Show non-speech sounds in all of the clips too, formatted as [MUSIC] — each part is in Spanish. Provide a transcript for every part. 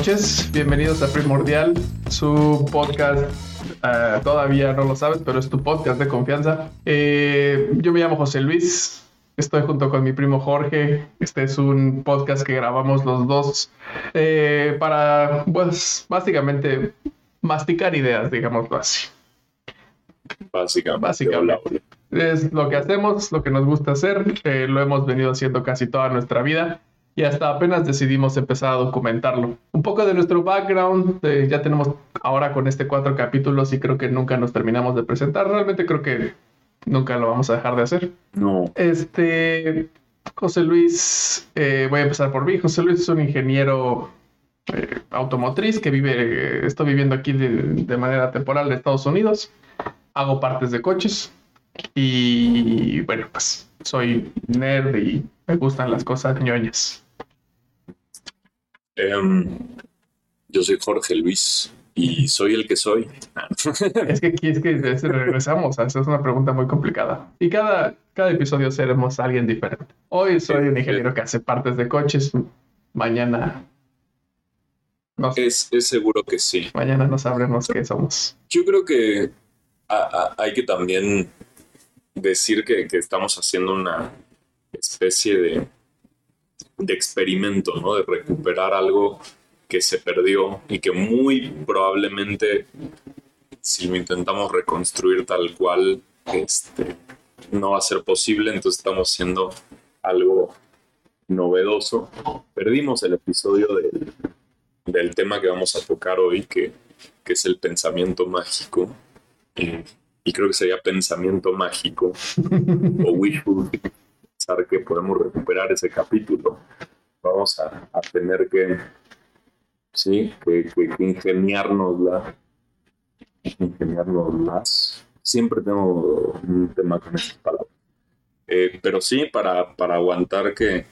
noches, bienvenidos a Primordial, su podcast. eh, todavía no lo sabes, pero es tu podcast de confianza. Eh, yo me llamo José Luis, estoy junto con mi primo Jorge. Este es un podcast que grabamos los dos eh, para, pues, básicamente masticar ideas, digámoslo así. Básicamente. Básicamente. Es lo que hacemos, lo que nos gusta hacer, eh, lo hemos venido haciendo casi toda nuestra vida y hasta apenas decidimos empezar a documentarlo. Un poco de nuestro background, eh, ya tenemos ahora con este cuatro capítulos y creo que nunca nos terminamos de presentar, realmente creo que nunca lo vamos a dejar de hacer. No, Este, José Luis, eh, voy a empezar por mí. José Luis es un ingeniero eh, automotriz que vive, estoy viviendo aquí de, de manera temporal de Estados Unidos. Hago partes de coches y bueno, pues soy nerd y me gustan las cosas ñoñas. Em, yo soy Jorge Luis y soy el que soy. Es que aquí es que es- regresamos, a esa es una pregunta muy complicada. Y cada, cada episodio seremos alguien diferente. Hoy soy un ingeniero que hace partes de coches, mañana... No sé. Es, es seguro que sí. Mañana no sabremos qué somos. Yo creo que a- a- hay que también decir que, que estamos haciendo una especie de, de experimento, ¿no? De recuperar algo que se perdió y que muy probablemente si lo intentamos reconstruir tal cual, este, no va a ser posible, entonces estamos haciendo algo novedoso. Perdimos el episodio del, del tema que vamos a tocar hoy, que, que es el pensamiento mágico. Eh, y creo que sería pensamiento mágico o wishful pensar que podemos recuperar ese capítulo. Vamos a, tener que, sí, que, que, que ingeniárnosla. Siempre tengo un tema con esas palabras. Eh, pero sí, para, para aguantar que,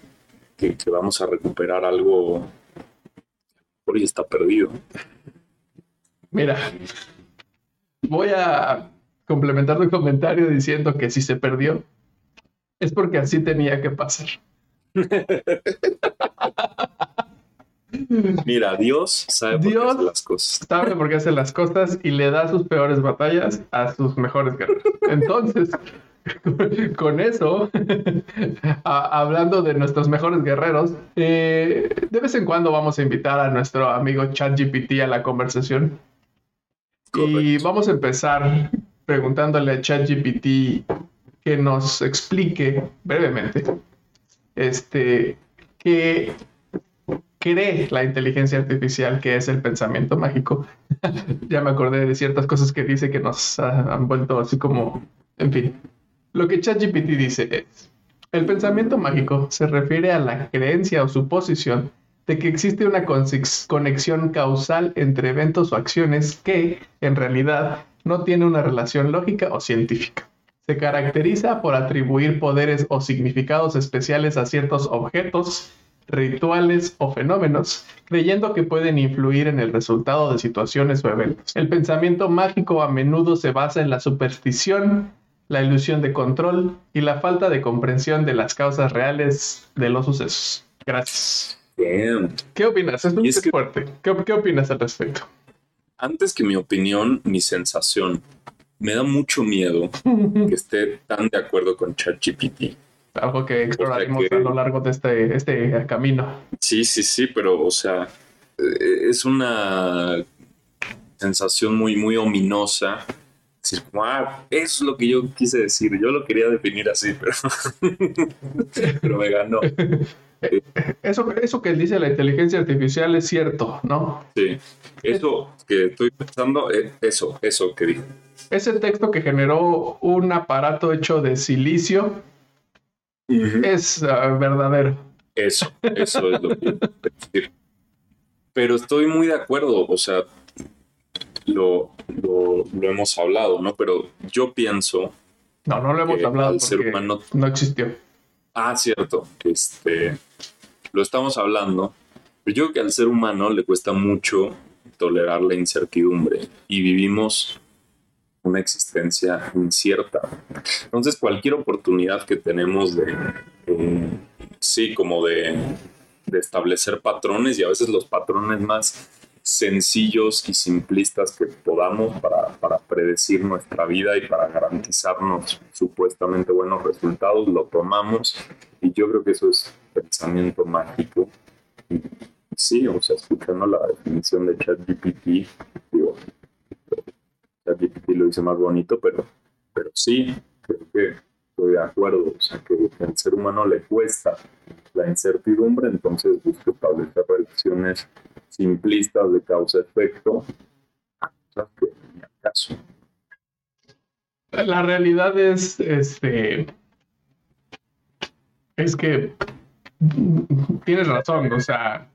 que, vamos a recuperar algo hoy está perdido. Mira, voy a complementar tu comentario diciendo que si se perdió, es porque así tenía que pasar. [LAUGHS] Mira, Dios sabe por Dios qué hace las cosas. Sabe por qué hace las cosas y le da sus peores batallas a sus mejores guerreros. Entonces, [LAUGHS] con eso, [LAUGHS] a- hablando de nuestros mejores guerreros, eh, de vez en cuando vamos a invitar a nuestro amigo ChatGPT a la conversación. Y vamos a empezar preguntándole a ChatGPT que nos explique brevemente este, qué cree la inteligencia artificial que es el pensamiento mágico. [LAUGHS] ya me acordé de ciertas cosas que dice que nos han vuelto así como, en fin. Lo que ChatGPT dice es, el pensamiento mágico se refiere a la creencia o suposición de que existe una conexión causal entre eventos o acciones que, en realidad, no tiene una relación lógica o científica. Se caracteriza por atribuir poderes o significados especiales a ciertos objetos, rituales o fenómenos, creyendo que pueden influir en el resultado de situaciones o eventos. El pensamiento mágico a menudo se basa en la superstición, la ilusión de control y la falta de comprensión de las causas reales de los sucesos. Gracias. Damn. ¿Qué opinas? Es muy que- fuerte. ¿Qué, qué opinas al respecto? Antes que mi opinión, mi sensación. Me da mucho miedo que esté tan de acuerdo con ChatGPT. Algo que exploraremos que- a lo largo de este, este camino. Sí, sí, sí, pero, o sea, eh, es una sensación muy, muy ominosa. Decir, "Ah, eso es lo que yo quise decir. Yo lo quería definir así, pero, [LAUGHS] pero me ganó. [LAUGHS] Eso, eso que dice la inteligencia artificial es cierto, ¿no? Sí. Eso que estoy pensando, eh, eso, eso que dije. Ese texto que generó un aparato hecho de silicio es ah, verdadero. Eso, eso es lo que quiero decir. Pero estoy muy de acuerdo, o sea, lo, lo, lo hemos hablado, ¿no? Pero yo pienso, No, no lo hemos hablado al ser porque humano- no existió. ah, cierto, este, lo estamos hablando, pero yo creo que al ser humano le cuesta mucho tolerar la incertidumbre y vivimos una existencia incierta. Entonces, cualquier oportunidad que tenemos de, eh, sí, como de de establecer patrones y a veces los patrones más sencillos y simplistas que podamos para, para, predecir nuestra vida y para garantizarnos supuestamente buenos resultados, lo tomamos y yo creo que eso es pensamiento mágico. Sí, o sea, escuchando la definición de ChatGPT, digo, ChatGPT lo dice más bonito, pero, pero sí, creo que estoy de acuerdo, o sea, que al ser humano le cuesta la incertidumbre, entonces busca establecer relaciones simplistas de causa-efecto La realidad es, este, es que tienes razón, o sea,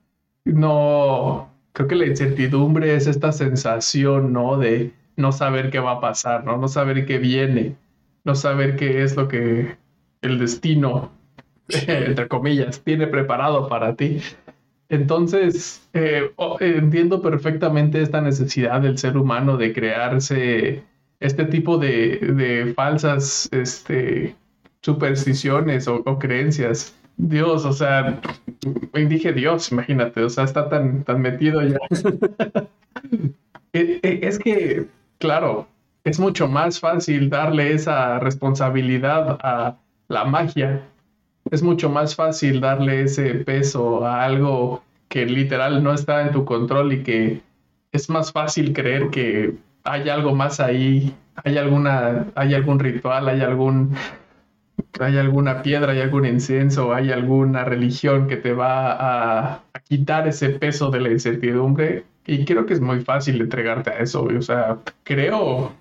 no, creo que la incertidumbre es esta sensación, ¿no? De no saber qué va a pasar, ¿no? No saber qué viene, no saber qué es lo que el destino, [LAUGHS] entre comillas, tiene preparado para ti. Entonces, eh, entiendo perfectamente esta necesidad del ser humano de crearse este tipo de, falsas este, supersticiones o, creencias. Dios, o sea, dije Dios, imagínate, o sea, está tan, tan metido ya. [LAUGHS] Eh, eh, es que, claro, es mucho más fácil darle esa responsabilidad a la magia es mucho más fácil darle ese peso a algo que literal no está en tu control y que es más fácil creer que hay algo más ahí, hay alguna, hay algún ritual, hay algún, hay alguna piedra, hay algún incienso, hay alguna religión que te va a, a quitar ese peso de la incertidumbre. Y creo que es muy fácil entregarte a eso. O sea, creo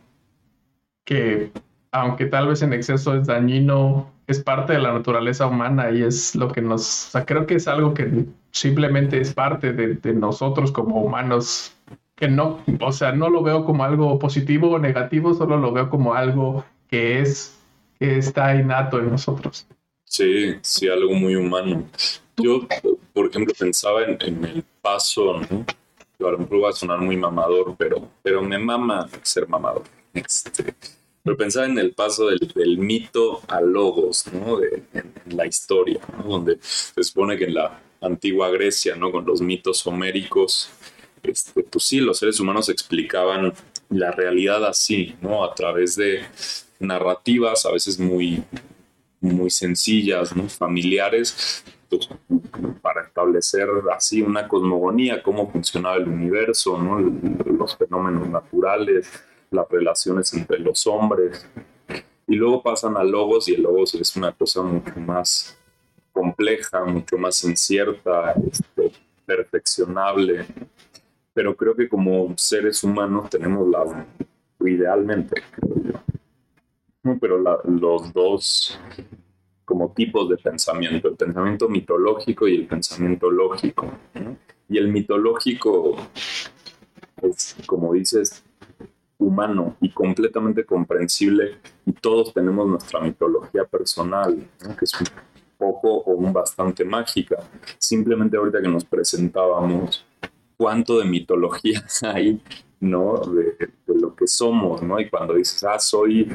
que aunque tal vez en exceso es dañino, es parte de la naturaleza humana y es lo que nos, o sea, creo que es algo que simplemente es parte de, nosotros como humanos, que no, o sea, no lo veo como algo positivo o negativo, solo lo veo como algo que es, que está innato en nosotros. Sí, sí, algo muy humano. Yo, por ejemplo, pensaba en, el paso, ¿no? A lo mejor va a sonar muy mamador, pero, pero me mama ser mamador. Este, pero pensaba en el paso del, mito a logos, ¿no? De, en, la historia, ¿no? Donde se supone que en la antigua Grecia, ¿no? Con los mitos homéricos, este, pues sí, los seres humanos explicaban la realidad así, ¿no? A través de narrativas, a veces muy, muy sencillas, ¿no? Familiares, para establecer así una cosmogonía, cómo funcionaba el universo, ¿no? los fenómenos naturales, las relaciones entre los hombres. Y luego pasan a logos y el logos es una cosa mucho más compleja, mucho más incierta, este, perfeccionable. Pero creo que como seres humanos tenemos la, idealmente, creo yo, pero los dos como tipos de pensamiento, el pensamiento mitológico y el pensamiento lógico. Y el mitológico, es, como dices, humano y completamente comprensible y todos tenemos nuestra mitología personal, que es un poco o un bastante mágica. Simplemente ahorita que nos presentábamos, cuánto de mitología [LAUGHS] hay, ¿no? De, lo que somos, ¿no? Y cuando dices, ah, soy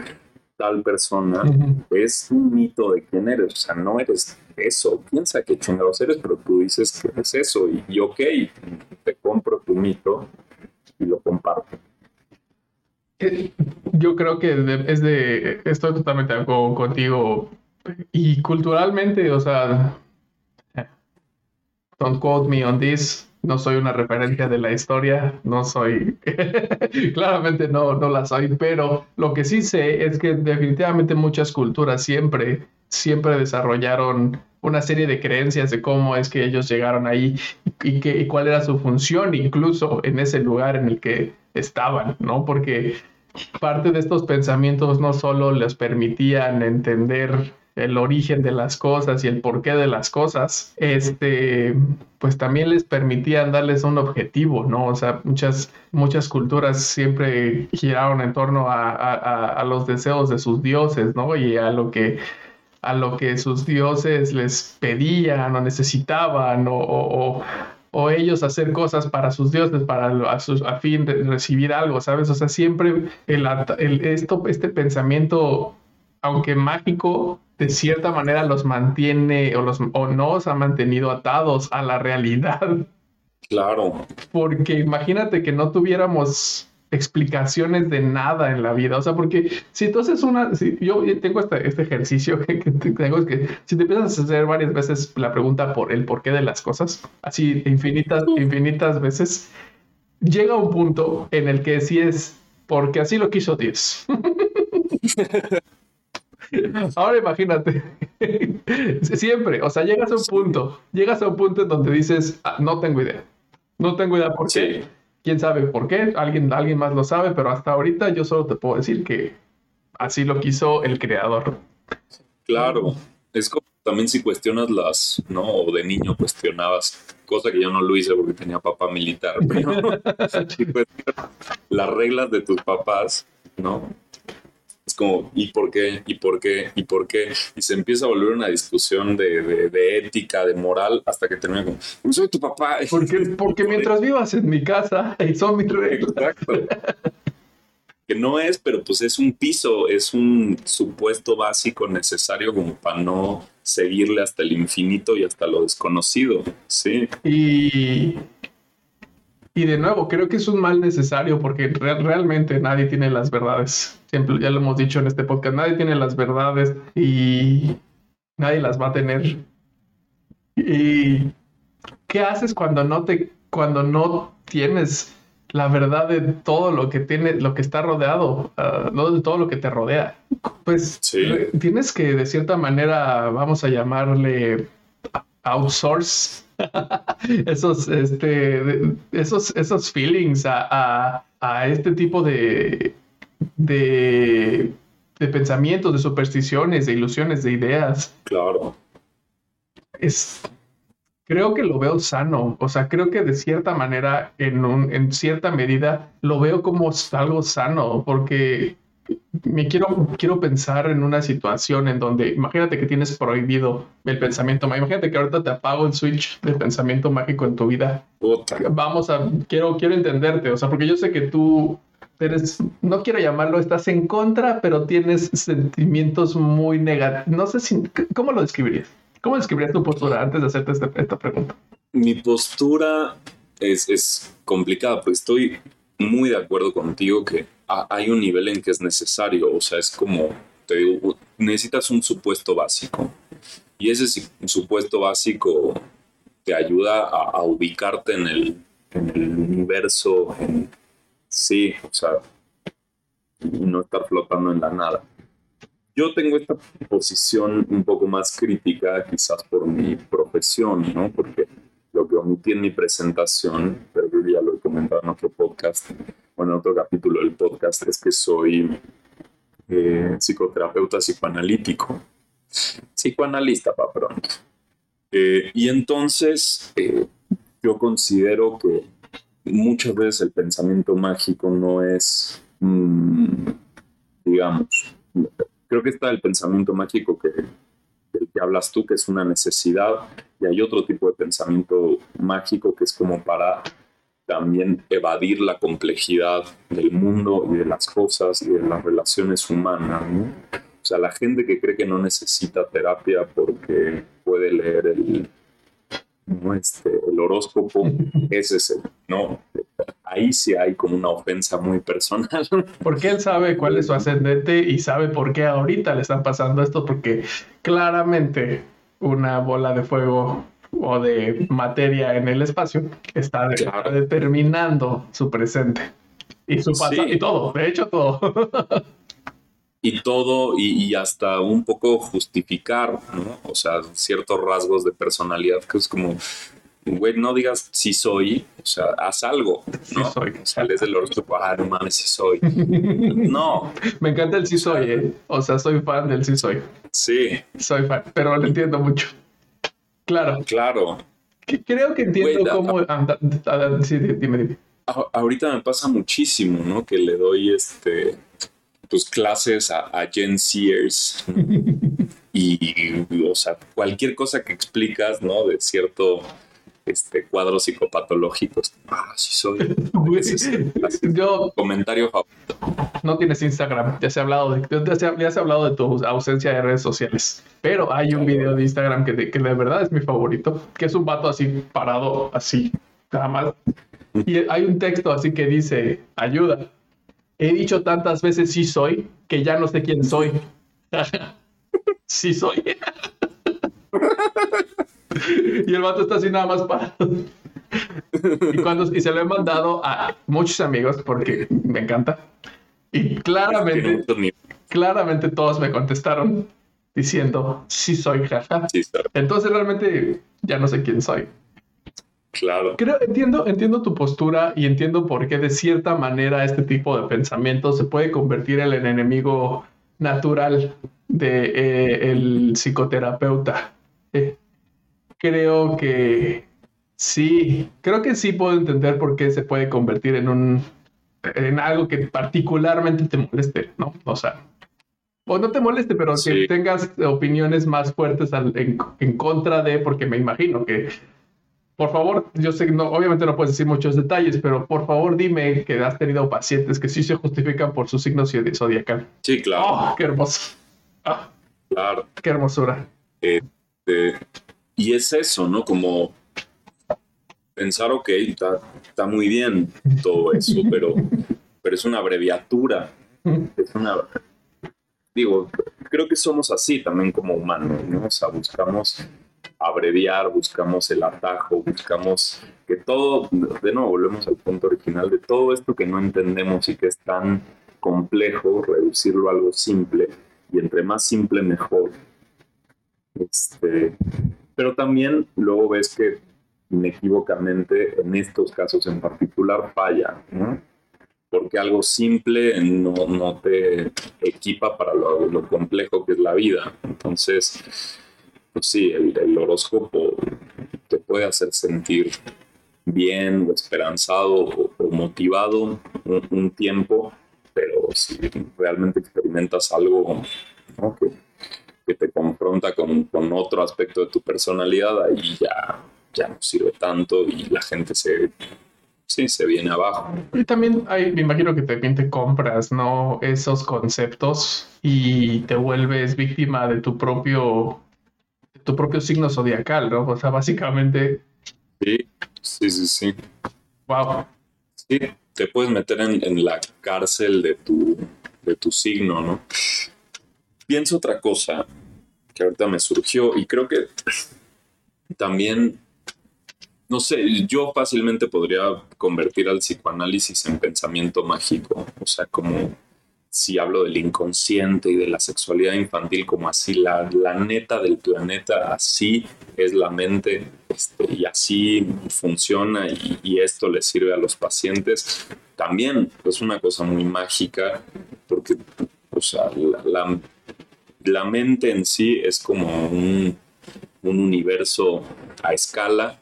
tal persona, es un mito de quién eres, o sea, no eres eso, piensa que chingados eres, pero tú dices que es eso, y, y ok, te compro tu mito y lo comparto. Eh, yo creo que es de, estoy totalmente de acuerdo contigo. Y culturalmente, o sea, don't quote me on this. No soy una referencia de la historia, no soy, [LAUGHS] claramente no, no la soy, pero lo que sí sé es que definitivamente muchas culturas siempre, siempre desarrollaron una serie de creencias de cómo es que ellos llegaron ahí y, que, y cuál era su función incluso en ese lugar en el que estaban, ¿no? Porque parte de estos pensamientos no solo les permitían entender el origen de las cosas y el porqué de las cosas, este, pues también les permitían darles un objetivo, ¿no? O sea, muchas, muchas culturas siempre giraron en torno a, a, los deseos de sus dioses, ¿no? Y a lo que a lo que sus dioses les pedían o necesitaban o o ellos hacer cosas para sus dioses, para a, fin de recibir algo, ¿sabes? O sea, siempre el, esto, este pensamiento, aunque mágico, de cierta manera los mantiene o, los, o nos ha mantenido atados a la realidad. Claro. Porque imagínate que no tuviéramos explicaciones de nada en la vida. O sea, porque si entonces una, si yo tengo este, este ejercicio [LAUGHS] que, tengo que si te empiezas a hacer varias veces la pregunta por el porqué de las cosas, así infinitas, infinitas veces, llega un punto en el que si es porque así lo quiso Dios. [LAUGHS] [LAUGHS] Ahora imagínate, [LAUGHS] siempre, o sea, llegas a un punto, llegas a un punto en donde dices, ah, no tengo idea, no tengo idea por qué, quién sabe por qué, alguien, alguien más lo sabe, pero hasta ahorita yo solo te puedo decir que así lo quiso el creador. Claro, es como también si cuestionas las, ¿no? O de niño cuestionabas, cosa que yo no lo hice porque tenía papá militar, pero [LAUGHS] si las reglas de tus papás, ¿no? Es como, ¿y por qué? ¿Y por qué? ¿Y por qué? Y se empieza a volver una discusión de, ética, de moral, hasta que termina como, soy tu papá. [LAUGHS] Porque, porque mientras vivas en mi casa, son mis reglas. Exacto. que no es, pero pues es un piso, es un supuesto básico necesario como para no seguirle hasta el infinito y hasta lo desconocido, sí. Y y de nuevo, creo que es un mal necesario porque realmente nadie tiene las verdades. Siempre, ya lo hemos dicho en este podcast, nadie tiene las verdades y nadie las va a tener. ¿Y qué haces cuando no te, cuando no tienes la verdad de todo lo que tiene, lo que está rodeado, uh, no de todo lo que te rodea? Pues tienes que de cierta manera, vamos a llamarle outsource [LAUGHS] esos, este, esos, esos feelings a, este tipo de, de, de, pensamientos, de supersticiones, de ilusiones, de ideas. Claro. Es, creo que lo veo sano, o sea, creo que de cierta manera, en, un, en cierta medida, lo veo como algo sano, porque me quiero, quiero pensar en una situación en donde, imagínate que tienes prohibido el pensamiento mágico. Imagínate que ahorita te apago el switch de pensamiento mágico en tu vida. Vamos a, quiero, quiero entenderte, o sea, porque yo sé que tú eres, no quiero llamarlo, estás en contra, pero tienes sentimientos muy negativos. No sé si, ¿cómo lo describirías? ¿Cómo describirías tu postura antes de hacerte esta, esta pregunta? Mi postura es, es complicada, porque estoy muy de acuerdo contigo que hay un nivel en que es necesario, o sea, es como, te digo, necesitas un supuesto básico. Y ese supuesto básico te ayuda a, ubicarte en el, universo, en, sí, o sea, y no estar flotando en la nada. Yo tengo esta posición un poco más crítica, quizás por mi profesión, ¿no? Porque lo que omití en mi presentación, pero yo ya lo he comentado en otro podcast, bueno, en otro capítulo del podcast, es que soy eh, psicoterapeuta psicoanalítico, psicoanalista para pronto. Eh, y entonces eh, yo considero que muchas veces el pensamiento mágico no es, mm, digamos, creo que está el pensamiento mágico que del que hablas tú, que es una necesidad, y hay otro tipo de pensamiento mágico que es como para también evadir la complejidad del mundo y de las cosas y de las relaciones humanas. O sea, la gente que cree que no necesita terapia porque puede leer el, este, el horóscopo, [LAUGHS] ese es el, no, ahí sí hay como una ofensa muy personal. [LAUGHS] Porque él sabe cuál es su ascendente y sabe por qué ahorita le están pasando esto, porque claramente una bola de fuego o de materia en el espacio está determinando su presente y su pasado y todo, de hecho todo. [LAUGHS] y todo y, hasta un poco justificar, ¿no? O sea, ciertos rasgos de personalidad que es como, güey, no digas si soy, o sea, haz algo, ¿no? Sí soy. Sales del horóscopo, ah, no mames, si soy. [LAUGHS] no. Me encanta el sí soy, ¿eh? O sea, soy fan del sí soy. Sí. Soy fan, pero lo entiendo mucho. Claro. Claro. Creo que entiendo cómo... sí, dime, dime. Ahorita me pasa muchísimo, ¿no? Que le doy este pues clases a, a Gen Sears [LAUGHS] y, o sea, cualquier cosa que explicas, ¿no? De cierto este, cuadros psicopatológicos. Ah, sí soy. [LAUGHS] Yo, comentario No tienes Instagram, ya se ha hablado de, ya se, ya se ha hablado de tu ausencia de redes sociales. Pero hay un video de Instagram que de, que de verdad es mi favorito, que es un vato así parado, así, nada más. Y hay un texto así que dice, ayuda. He dicho tantas veces sí soy que ya no sé quién soy. [LAUGHS] sí soy. [LAUGHS] y el vato está así nada más parado. y, cuando, y se lo he mandado a muchos amigos porque me encanta. Y claramente, claramente todos me contestaron diciendo, sí soy, jaja. Entonces realmente ya no sé quién soy. Claro. Creo, entiendo, entiendo tu postura y entiendo por qué de cierta manera este tipo de pensamiento se puede convertir en el enemigo natural de eh, el psicoterapeuta. Eh, creo que sí, creo que sí puedo entender por qué se puede convertir en un en algo que particularmente te moleste, ¿no? O sea, o no te moleste, pero que tengas opiniones más fuertes en, en, contra de, porque me imagino que, por favor, yo sé que no, obviamente no puedes decir muchos detalles, pero por favor dime que has tenido pacientes que sí se justifican por su signo zodiacal. Sí, claro. Oh, qué hermoso. Ah, claro. Qué hermosura. Eh, y es eso, ¿no? Como pensar, ok, está, muy bien todo eso, [LAUGHS] pero, pero es una abreviatura. Es una. Digo, creo que somos así también como humanos, ¿no? O sea, buscamos abreviar, buscamos el atajo, buscamos que todo, de nuevo, volvemos al punto original de todo esto que no entendemos y que es tan complejo, reducirlo a algo simple, y entre más simple mejor. Este, pero también luego ves que inequívocamente en estos casos en particular falla, porque algo simple no, no te equipa para lo, complejo que es la vida. Entonces, pues sí, el, horóscopo te puede hacer sentir bien o esperanzado o, motivado un, tiempo, pero si realmente experimentas algo que te confronta con, otro aspecto de tu personalidad, ahí ya, ya no sirve tanto y la gente se, se viene abajo. Y también hay, me imagino que también te compras, ¿no? Esos conceptos y te vuelves víctima de tu propio, tu propio signo zodiacal, ¿no? O sea, básicamente... Sí, sí, sí, sí. Wow. Sí, te puedes meter en, en la cárcel de tu, de tu signo, ¿no? pienso otra cosa que ahorita me surgió y creo que también, no sé, yo fácilmente podría convertir al psicoanálisis en pensamiento mágico, o sea, como si hablo del inconsciente y de la sexualidad infantil como así, la, la neta del planeta, así es la mente este, y así funciona y, esto le sirve a los pacientes, también es una cosa muy mágica porque, o sea, la la mente en sí es como un, universo a escala,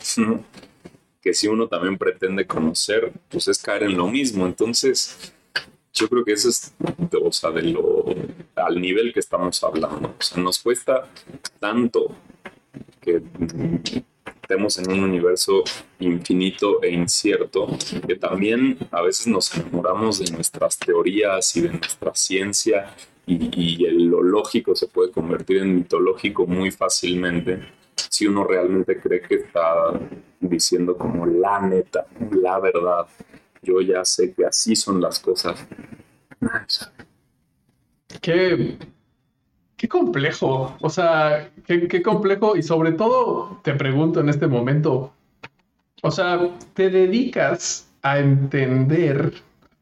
que si uno también pretende conocer, pues es caer en lo mismo. Entonces, yo creo que eso es, o sea, de lo, al nivel que estamos hablando. O sea, nos cuesta tanto que estemos en un universo infinito e incierto, que también a veces nos enamoramos de nuestras teorías y de nuestra ciencia y, lo lógico se puede convertir en mitológico muy fácilmente si uno realmente cree que está diciendo como la neta, la verdad. Yo ya sé que así son las cosas. Qué, qué complejo, o sea, qué, complejo y sobre todo te pregunto en este momento, o sea, te dedicas a entender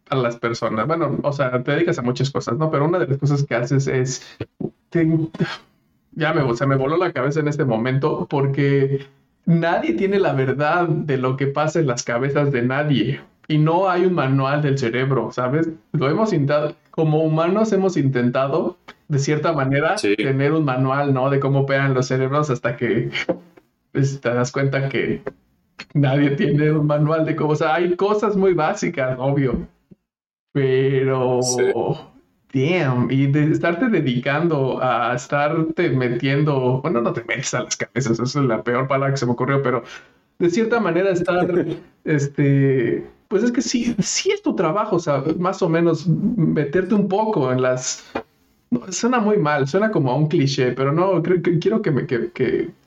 a las personas. Bueno, o sea, te dedicas a muchas cosas, ¿no? Pero una de las cosas que haces es... ya me, se me voló la cabeza en este momento porque nadie tiene la verdad de lo que pasa en las cabezas de nadie. Y no hay un manual del cerebro, ¿sabes? Lo hemos intentado, como humanos hemos intentado, de cierta manera, tener un manual, ¿no? De cómo operan los cerebros hasta que pues, te das cuenta que nadie tiene un manual de cómo, o sea, hay cosas muy básicas, obvio, pero, damn, y de estarte dedicando a estarte metiendo, bueno, no te metes a las cabezas, esa es la peor palabra que se me ocurrió, pero de cierta manera estar, [LAUGHS] este, pues es que sí, sí es tu trabajo, o sea, más o menos meterte un poco en las... suena muy mal, suena como a un cliché, pero no, creo, que, quiero que me que,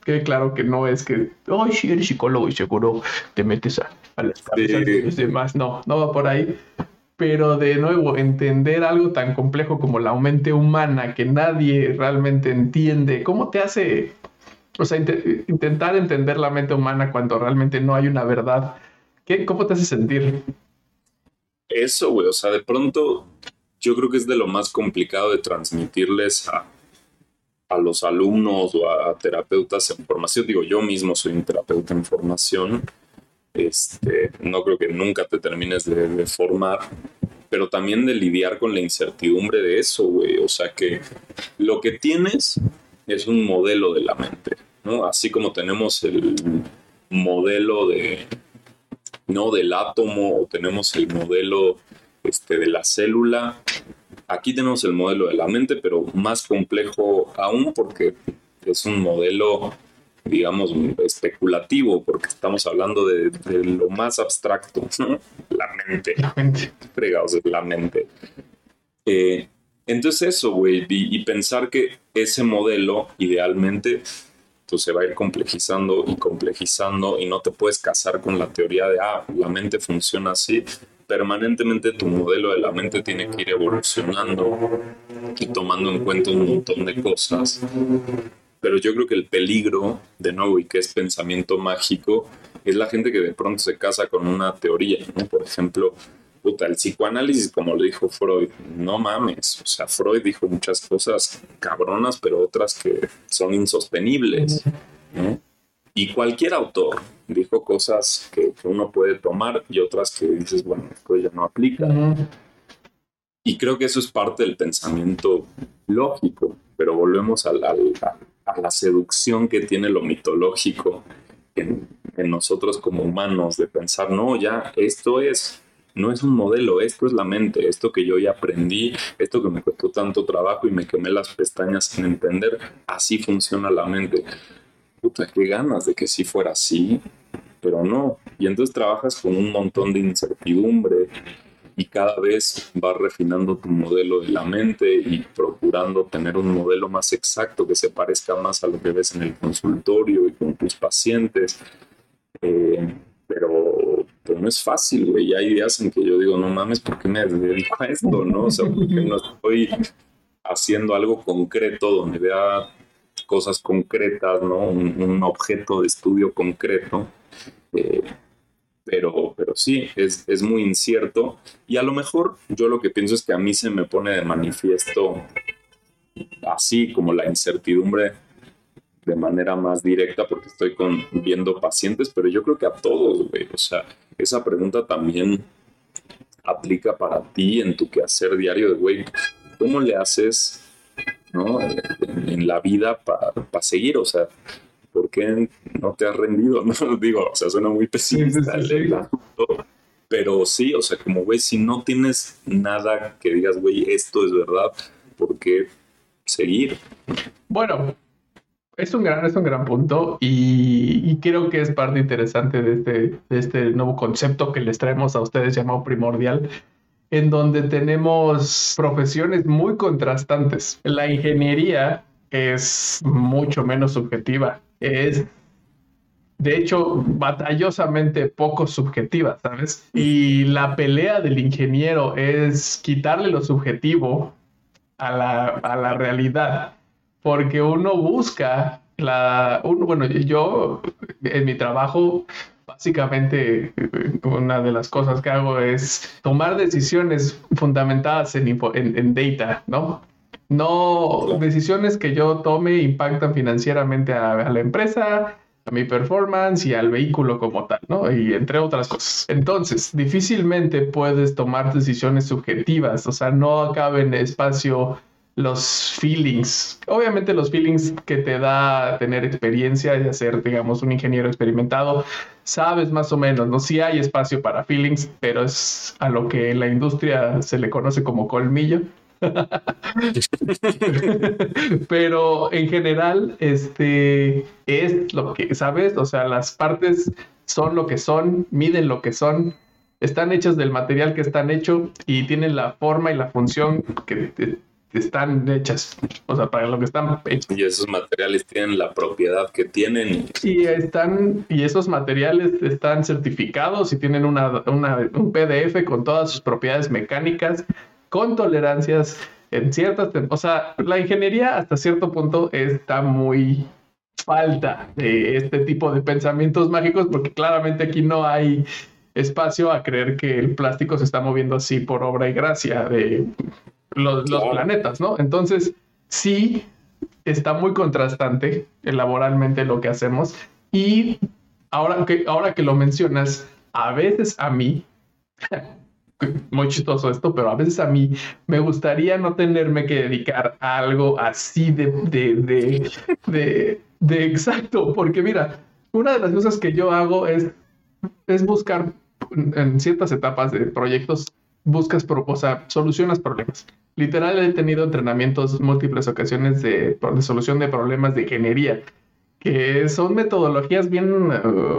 quede claro que no es que, oh, sí, eres psicólogo y seguro te metes a, a las cabezas de los demás. No, no va por ahí. Pero de nuevo, entender algo tan complejo como la mente humana que nadie realmente entiende, ¿cómo te hace o sea, intentar entender la mente humana cuando realmente no hay una verdad. ¿Qué, ¿Cómo te hace sentir? Eso, güey. O sea, de pronto yo creo que es de lo más complicado de transmitirles a, a los alumnos o a, terapeutas en formación. Digo, yo mismo soy un terapeuta en formación. Este, no creo que nunca te termines de, de formar, pero también de lidiar con la incertidumbre de eso, güey. O sea, que lo que tienes es un modelo de la mente. Así como tenemos el modelo de, ¿no? del átomo o tenemos el modelo este, de la célula, aquí tenemos el modelo de la mente, pero más complejo aún porque es un modelo digamos, especulativo, porque estamos hablando de, lo más abstracto, La mente. La mente. Fregados, la mente. Eh, entonces eso, güey, y, pensar que ese modelo idealmente pues, se va a ir complejizando y complejizando y no te puedes casar con la teoría de, ah, la mente funciona así. Permanentemente tu modelo de la mente tiene que ir evolucionando y tomando en cuenta un montón de cosas. Pero yo creo que el peligro, de nuevo, y que es pensamiento mágico, es la gente que de pronto se casa con una teoría. Por ejemplo, el psicoanálisis, como lo dijo Freud, no mames. O sea, Freud dijo muchas cosas cabronas, pero otras que son insostenibles. Y cualquier autor dijo cosas que, uno puede tomar y otras que dices, bueno, esto ya no aplica. Y creo que eso es parte del pensamiento lógico, pero volvemos a la, a la seducción que tiene lo mitológico en, en nosotros como humanos, de pensar, no, ya, esto es no es un modelo, esto es la mente, esto que yo ya aprendí, esto que me costó tanto trabajo y me quemé las pestañas sin entender, así funciona la mente. Puta, qué ganas de que sí fuera así, pero no. Y entonces trabajas con un montón de incertidumbre y cada vez vas refinando tu modelo de la mente y procurando tener un modelo más exacto que se parezca más a lo que ves en el consultorio y con tus pacientes. Eh, pero pero no es fácil, güey. Hay días en que yo digo, no mames, ¿por qué me dedico a esto, no? O sea, porque no estoy haciendo algo concreto donde vea cosas concretas, ¿no? Un, objeto de estudio concreto. Eh, pero, pero sí, es, es muy incierto. Y a lo mejor yo lo que pienso es que a mí se me pone de manifiesto así como la incertidumbre de manera más directa porque estoy con, viendo pacientes, pero yo creo que a todos, güey. O sea, esa pregunta también aplica para ti en tu quehacer diario de, güey, ¿cómo le haces ¿no? en, la vida para seguir? O sea, ¿por qué no te has rendido? [LAUGHS] No digo, o sea, suena muy pesimista. pero sí, o sea, como, güey, si no tienes nada que digas, güey, esto es verdad, ¿por qué seguir? Bueno, es un gran, es un gran punto y, creo que es parte interesante de este, de este nuevo concepto que les traemos a ustedes llamado primordial, en donde tenemos profesiones muy contrastantes. La ingeniería es mucho menos subjetiva, es de hecho batallosamente poco subjetiva, ¿sabes? Y la pelea del ingeniero es quitarle lo subjetivo a la, a la realidad porque uno busca la, bueno, yo en mi trabajo básicamente una de las cosas que hago es tomar decisiones fundamentadas en, en, data, ¿no? No decisiones que yo tome impactan financieramente a, la empresa, a mi performance y al vehículo como tal, ¿no? Y entre otras cosas. Entonces, difícilmente puedes tomar decisiones subjetivas, o sea, no cabe en espacio los feelings. Obviamente los feelings que te da tener experiencia y ser, digamos, un ingeniero experimentado, sabes más o menos, ¿no? Sí hay espacio para feelings, pero es a lo que en la industria se le conoce como colmillo. [LAUGHS] pero en general, este es lo que, ¿sabes? O sea, las partes son lo que son, miden lo que son, están hechas del material que están hechos y tienen la forma y la función que están hechas, o sea, para lo que están hechos. Y esos materiales tienen la propiedad que tienen. Y están, y esos materiales están certificados y tienen una, un PDF con todas sus propiedades mecánicas, con tolerancias en ciertas, o sea, la ingeniería hasta cierto punto está muy falta de este tipo de pensamientos mágicos porque claramente aquí no hay espacio a creer que el plástico se está moviendo así por obra y gracia de los, planetas, ¿no? Entonces, sí, está muy contrastante laboralmente lo que hacemos y ahora que, ahora que lo mencionas, a veces a mí, [LAUGHS] muy chistoso esto, pero a veces a mí me gustaría no tenerme que dedicar a algo así de, de, de, de, de exacto, porque mira, una de las cosas que yo hago es, es buscar en ciertas etapas de proyectos buscas, o sea, solucionas problemas. Literal, he tenido entrenamientos múltiples ocasiones de, solución de problemas de ingeniería, que son metodologías bien uh,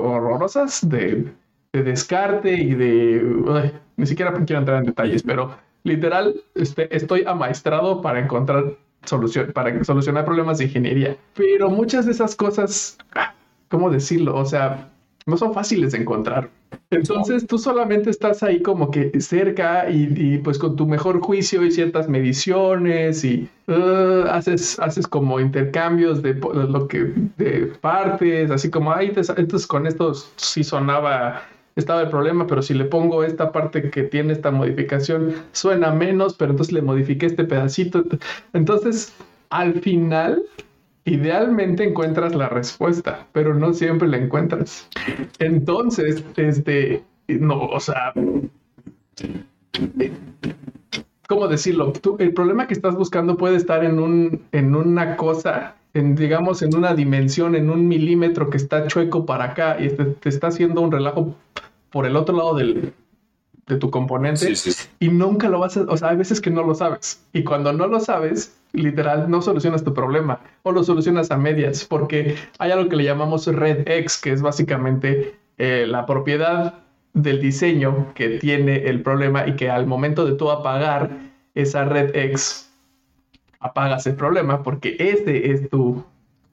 horrorosas de, descarte y de... ni siquiera quiero entrar en detalles, pero literal este, estoy amaestrado para encontrar solución, para solucionar problemas de ingeniería. Pero muchas de esas cosas, ah, ¿cómo decirlo? O sea, no son fáciles de encontrar. Entonces tú solamente estás ahí como que cerca y, pues con tu mejor juicio y ciertas mediciones y uh, haces, haces como intercambios de, lo que de partes, así como ahí entonces con esto sí sonaba estaba el problema, pero si le pongo esta parte que tiene esta modificación, suena menos, pero entonces le modifiqué este pedacito. Entonces, al final, idealmente encuentras la respuesta, pero no siempre la encuentras. Entonces, este, no, o sea, ¿cómo decirlo? el problema que estás buscando puede estar en un, en una cosa, en, digamos, en una dimensión, en un milímetro que está chueco para acá y te, te está haciendo un relajo por el otro lado del, de tu componente y nunca lo vas a, o sea, hay veces que no lo sabes y cuando no lo sabes, literal, no solucionas tu problema o lo solucionas a medias porque hay algo que le llamamos red X, que es básicamente eh, la propiedad del diseño que tiene el problema y que al momento de tú apagar esa red X, apagas el problema porque ese es tu,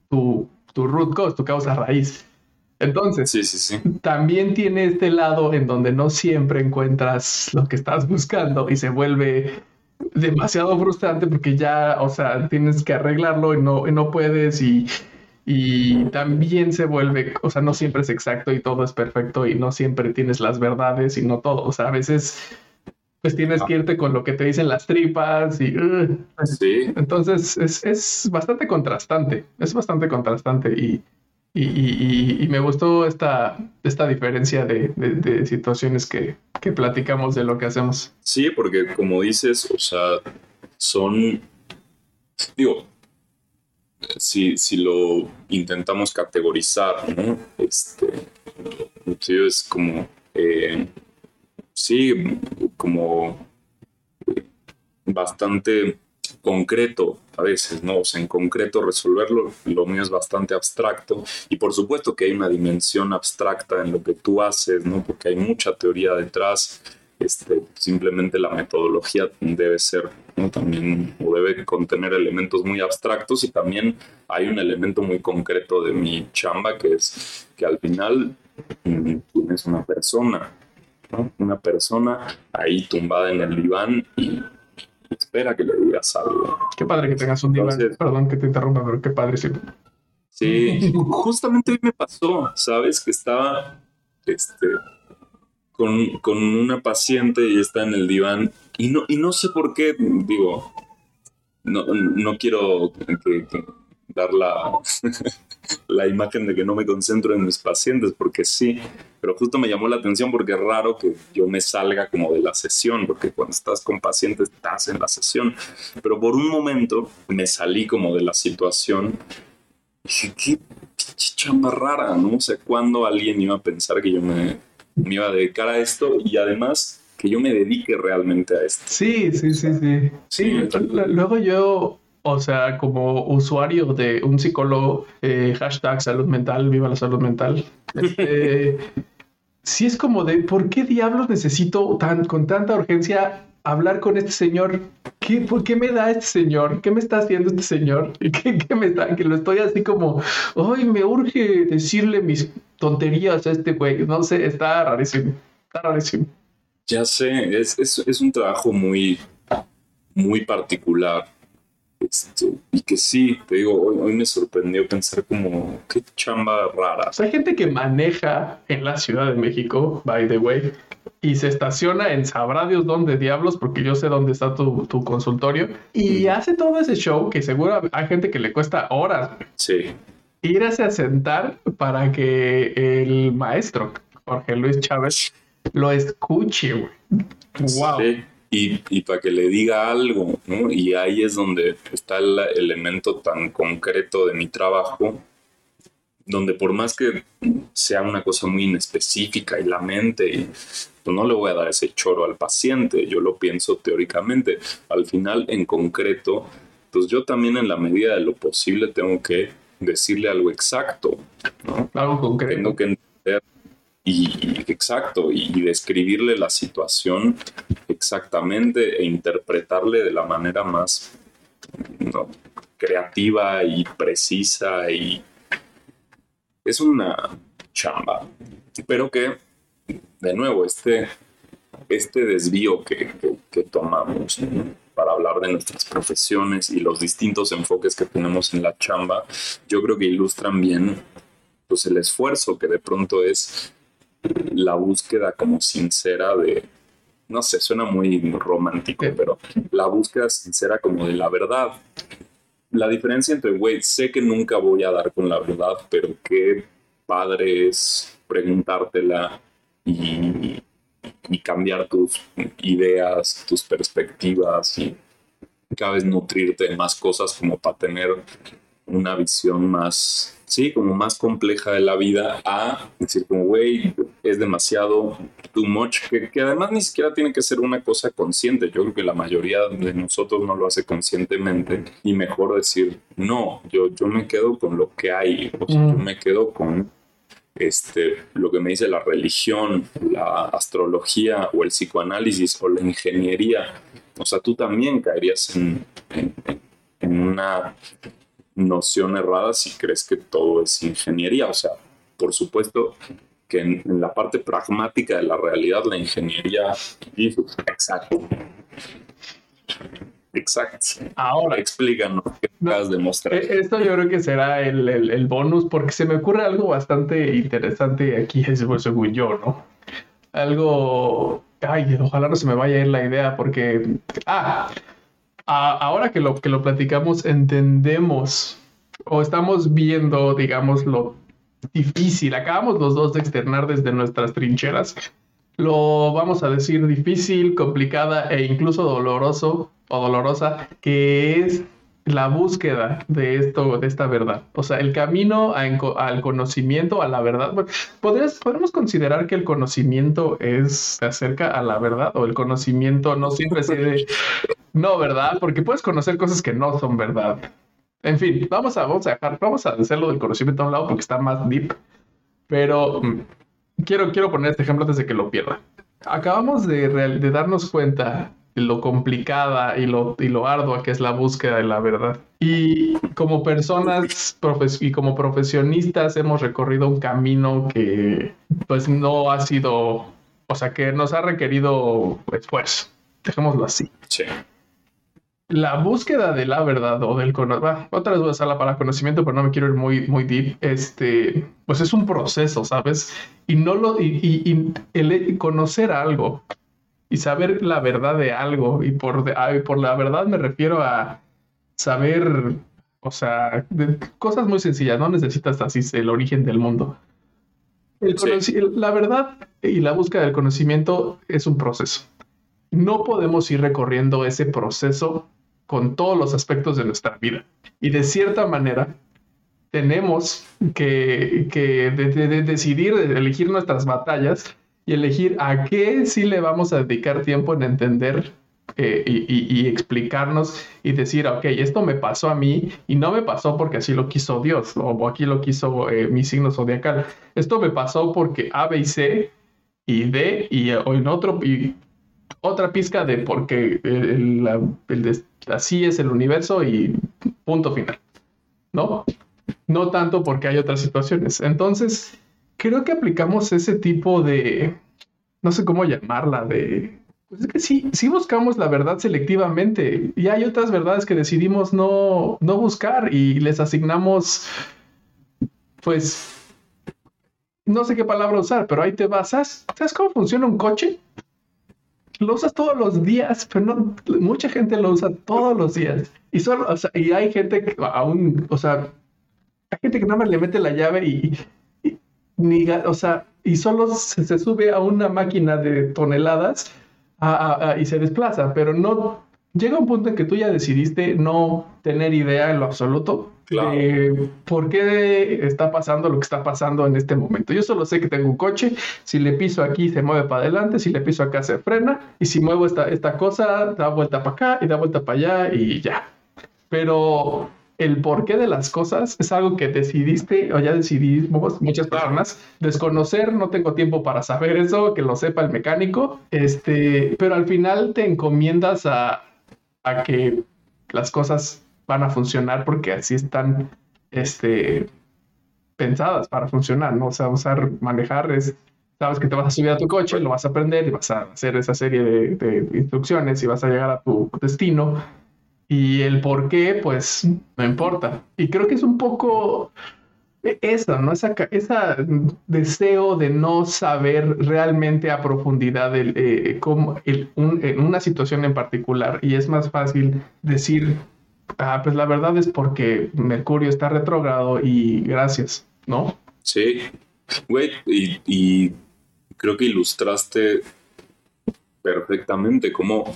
tu, tu root cause, tu causa raíz. Entonces, sí, sí, sí. también tiene este lado en donde no siempre encuentras lo que estás buscando y se vuelve demasiado frustrante porque ya, o sea, tienes que arreglarlo y no, no puedes y, y también se vuelve, o sea, no siempre es exacto y todo es perfecto y no siempre tienes las verdades y no todo, o sea, a veces pues tienes que irte con lo que te dicen las tripas y... sí. Entonces es, es bastante contrastante, es bastante contrastante y y, me gustó esta, esta diferencia de, situaciones que, platicamos de lo que hacemos. Sí, porque como dices, o sea, son, digo, si, si lo intentamos categorizar, ¿no? Este, es como, eh, sí, como bastante concreto a veces, ¿no? O sea, en concreto resolverlo, lo mío es bastante abstracto y por supuesto que hay una dimensión abstracta en lo que tú haces, ¿no? Porque hay mucha teoría detrás, este, simplemente la metodología debe ser, ¿no? También, o debe contener elementos muy abstractos y también hay un elemento muy concreto de mi chamba que es que al final mm, tienes una persona, ¿no? Una persona ahí tumbada en el diván y espera que le digas algo. Qué padre que tengas un diván. Perdón que te interrumpa, pero qué padre. Sí, sí justamente hoy me pasó, ¿sabes? Que estaba este, con, con, una paciente y está en el diván y no, y no sé por qué, digo, no, no quiero que dar la, [LAUGHS] la imagen de que no me concentro en mis pacientes, porque sí, pero justo me llamó la atención porque es raro que yo me salga como de la sesión, porque cuando estás con pacientes estás en la sesión, pero por un momento me salí como de la situación. Y dije, qué chamba rara, ¿no? O sea, ¿cuándo alguien iba a pensar que yo me, me iba a dedicar a esto? Y además que yo me dedique realmente a esto. Sí, sí, sí, sí. Sí, luego yo o sea, como usuario de un psicólogo, eh, hashtag salud mental, viva la salud mental. Este, [LAUGHS] sí es como de, ¿por qué diablos necesito tan, con tanta urgencia hablar con este señor? ¿Qué, ¿Por qué me da este señor? ¿Qué me está haciendo este señor? [LAUGHS] ¿Qué, qué me está? Que lo estoy así como, ay, me urge decirle mis tonterías a este güey. No sé, está rarísimo. Está rarísimo. Ya sé, es, es, es un trabajo muy, muy particular. Y que sí, te digo, hoy, hoy, me sorprendió pensar como, qué chamba rara. O sea, hay gente que maneja en la Ciudad de México, by the way, y se estaciona en sabrá Dios dónde diablos, porque yo sé dónde está tu, tu consultorio, y hace todo ese show que seguro hay gente que le cuesta horas. Sí. Irse a sentar para que el maestro, Jorge Luis Chávez, lo escuche, güey. Wow. Sí. Y, y, para que le diga algo, ¿no? Y ahí es donde está el elemento tan concreto de mi trabajo, donde por más que sea una cosa muy inespecífica y la mente, y, pues no le voy a dar ese choro al paciente, yo lo pienso teóricamente. Al final, en concreto, pues yo también en la medida de lo posible tengo que decirle algo exacto, ¿no? Algo concreto. Tengo que entender y exacto, y, describirle la situación exactamente e interpretarle de la manera más creativa y precisa y es una chamba, pero que de nuevo este, este desvío que, que, tomamos para hablar de nuestras profesiones y los distintos enfoques que tenemos en la chamba, yo creo que ilustran bien pues el esfuerzo que de pronto es la búsqueda como sincera de, no sé, suena muy romántico, pero la búsqueda sincera como de la verdad. La diferencia entre, güey, sé que nunca voy a dar con la verdad, pero qué padre es preguntártela y, y cambiar tus ideas, tus perspectivas y cada vez nutrirte de más cosas como para tener una visión más sí, como más compleja de la vida a decir como, güey, es demasiado too much, que, que, además ni siquiera tiene que ser una cosa consciente. Yo creo que la mayoría de nosotros no lo hace conscientemente y mejor decir, no, yo, yo me quedo con lo que hay, o sea, mm. yo me quedo con este, lo que me dice la religión, la astrología o el psicoanálisis o la ingeniería. O sea, tú también caerías en, en, en una noción errada si crees que todo es ingeniería. O sea, por supuesto que en, en la parte pragmática de la realidad, la ingeniería, exacto. Exacto. Ahora, explícanos qué no, acabas de mostrar. Esto yo creo que será el, el, el, bonus, porque se me ocurre algo bastante interesante aquí, [LAUGHS] según yo, ¿no? Algo. Ay, ojalá no se me vaya a ir la idea, porque. Ah, ahora que lo, que lo platicamos, entendemos o estamos viendo, digamos, lo difícil. Acabamos los dos de externar desde nuestras trincheras. Lo vamos a decir difícil, complicada e incluso doloroso o dolorosa, que es la búsqueda de esto, de esta verdad. O sea, el camino al conocimiento, a la verdad. ¿Podrías, podemos considerar que el conocimiento es se acerca a la verdad o el conocimiento no siempre se de, no, ¿verdad? Porque puedes conocer cosas que no son verdad. En fin, vamos a, vamos a dejar, vamos a hacerlo del conocimiento a un lado porque está más deep. Pero mm, quiero, quiero poner este ejemplo antes de que lo pierda. Acabamos de, de darnos cuenta lo complicada y lo, y lo ardua que es la búsqueda de la verdad. Y como personas y como profesionistas hemos recorrido un camino que pues no ha sido, o sea, que nos ha requerido esfuerzo. Dejémoslo así. Sí. La búsqueda de la verdad o del conocimiento, otra vez voy a usar la palabra conocimiento, pero no me quiero ir muy, muy deep, este, pues es un proceso, ¿sabes? Y no lo, y, y, y el conocer algo y saber la verdad de algo. Y por, de, por la verdad me refiero a saber, o sea, cosas muy sencillas, no necesitas así el origen del mundo. El sí. La verdad y la búsqueda del conocimiento es un proceso. No podemos ir recorriendo ese proceso con todos los aspectos de nuestra vida. Y de cierta manera, tenemos que, que de, de, de decidir, elegir nuestras batallas y elegir a qué sí le vamos a dedicar tiempo en entender eh, y, explicarnos y decir, ok, esto me pasó a mí y no me pasó porque así lo quiso Dios o aquí lo quiso eh, mi signo zodiacal. Esto me pasó porque A, B y C y D y o en otro y otra pizca de porque el, así es el universo y punto final. ¿No? No tanto porque hay otras situaciones. Entonces, creo que aplicamos ese tipo de, no sé cómo llamarla, de pues es que sí, sí buscamos la verdad selectivamente y hay otras verdades que decidimos no, no buscar y les asignamos, pues, no sé qué palabra usar, pero ahí te vas. ¿Sabes, cómo funciona un coche? Lo usas todos los días, pero no, mucha gente lo usa todos los días. Y solo, o sea, y hay gente que aún, o sea, hay gente que nada más le mete la llave y, ni, o sea, y solo se sube a una máquina de toneladas y se desplaza, pero no llega un punto en que tú ya decidiste no tener idea en lo absoluto de por qué está pasando lo que está pasando en este momento. Yo solo sé que tengo un coche, si le piso aquí se mueve para adelante, si le piso acá se frena, y si muevo esta, esta cosa, da vuelta para acá y da vuelta para allá y ya. Pero el porqué de las cosas es algo que decidiste o ya decidimos muchas personas. Desconocer, no tengo tiempo para saber eso, que lo sepa el mecánico, este, pero al final te encomiendas a, a que las cosas van a funcionar porque así están este, pensadas para funcionar, ¿no? O sea, usar, manejar es, sabes que te vas a subir a tu coche, lo vas a aprender y vas a hacer esa serie de, de instrucciones y vas a llegar a tu destino y el por qué, pues no importa. Y creo que es un poco eso, ¿no? Esa, esa deseo de no saber realmente a profundidad el, eh, cómo, en una situación en particular. Y es más fácil decir, ah, pues la verdad es porque Mercurio está retrógrado y gracias, ¿no? Sí, güey, y creo que ilustraste perfectamente cómo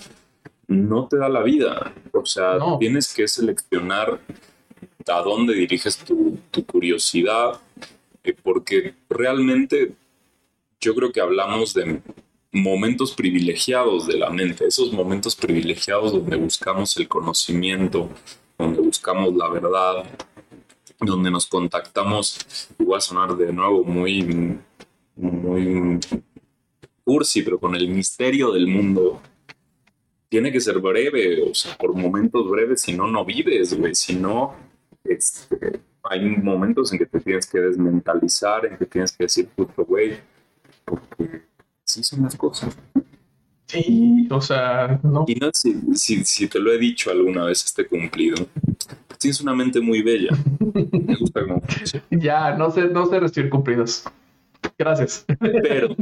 no te da la vida. O sea, tienes que seleccionar a dónde diriges tu, curiosidad, eh, porque realmente yo creo que hablamos de momentos privilegiados de la mente, esos momentos privilegiados donde buscamos el conocimiento, donde buscamos la verdad, donde nos contactamos, y voy a sonar de nuevo muy, muy cursi, pero con el misterio del mundo, tiene que ser breve, o sea, por momentos breves, si no, no vives, güey, si no, este, hay momentos en que te tienes que desmentalizar, en que tienes que decir, puto, güey, porque así son las cosas. Sí, o sea, no. Y no, si, si, si te lo he dicho alguna vez este cumplido, tienes una mente muy bella. Me gusta cómo [LAUGHS] Ya, no sé, no sé recibir cumplidos. Gracias. Pero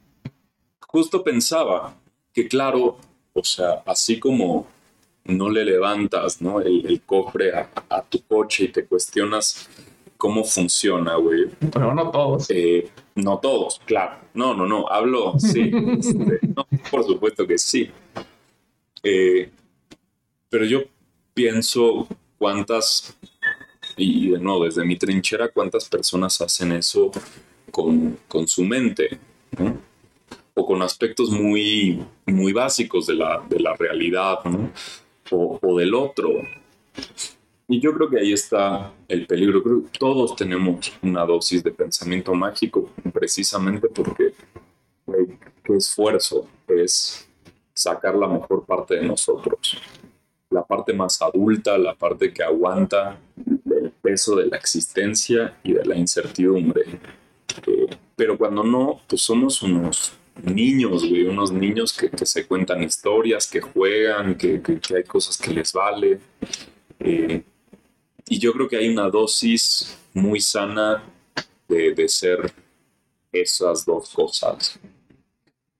[LAUGHS] justo pensaba que, claro, o sea, así como no le levantas ¿no? El, cofre a, tu coche y te cuestionas cómo funciona, güey. Pero no todos. Eh, no todos, claro. No, no, no. Hablo, sí. [LAUGHS] Este, por supuesto que sí. Eh, pero yo pienso cuántas, y de nuevo, desde mi trinchera, cuántas personas hacen eso con, con su mente. ¿no? O con aspectos muy, muy básicos de la, de la realidad o, o, del otro. Y yo creo que ahí está el peligro. Creo que todos tenemos una dosis de pensamiento mágico precisamente porque qué esfuerzo es sacar la mejor parte de nosotros. La parte más adulta, la parte que aguanta el peso de la existencia y de la incertidumbre. Eh, pero cuando no, pues somos unos niños, güey, unos niños que, se cuentan historias, que juegan, que, hay cosas que les vale. Eh, y yo creo que hay una dosis muy sana de, ser esas dos cosas.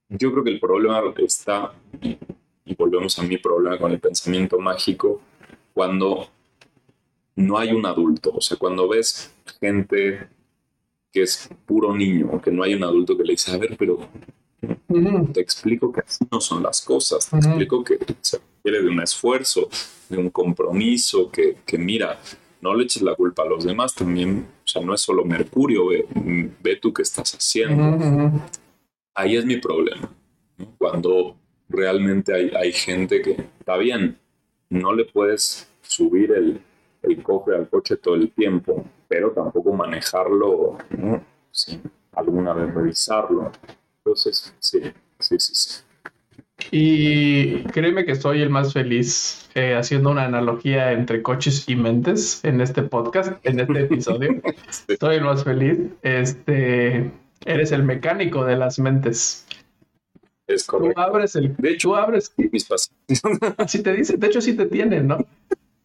Yo creo que el problema está, y volvemos a mi problema con el pensamiento mágico, cuando no hay un adulto, o sea, cuando ves gente que es puro niño, que no hay un adulto que le dice, a ver, pero te explico que así no son las cosas, te explico que se requiere de un esfuerzo, de un compromiso, que, mira, no le eches la culpa a los demás, también, o sea, no es solo Mercurio, ve, tú qué estás haciendo. Ahí es mi problema. Cuando realmente hay, hay gente que está bien, no le puedes subir el, el cofre al coche todo el tiempo, pero tampoco manejarlo sin alguna vez revisarlo. Entonces, sí, sí, sí, sí. Y créeme que soy el más feliz eh, haciendo una analogía entre coches y mentes en este podcast, en este episodio. [LAUGHS] Soy el más feliz. Este, eres el mecánico de las mentes. Es correcto. Tú abres el. De hecho, tú abres. mis. [LAUGHS] Así te dice. De hecho, sí te tienen, ¿no?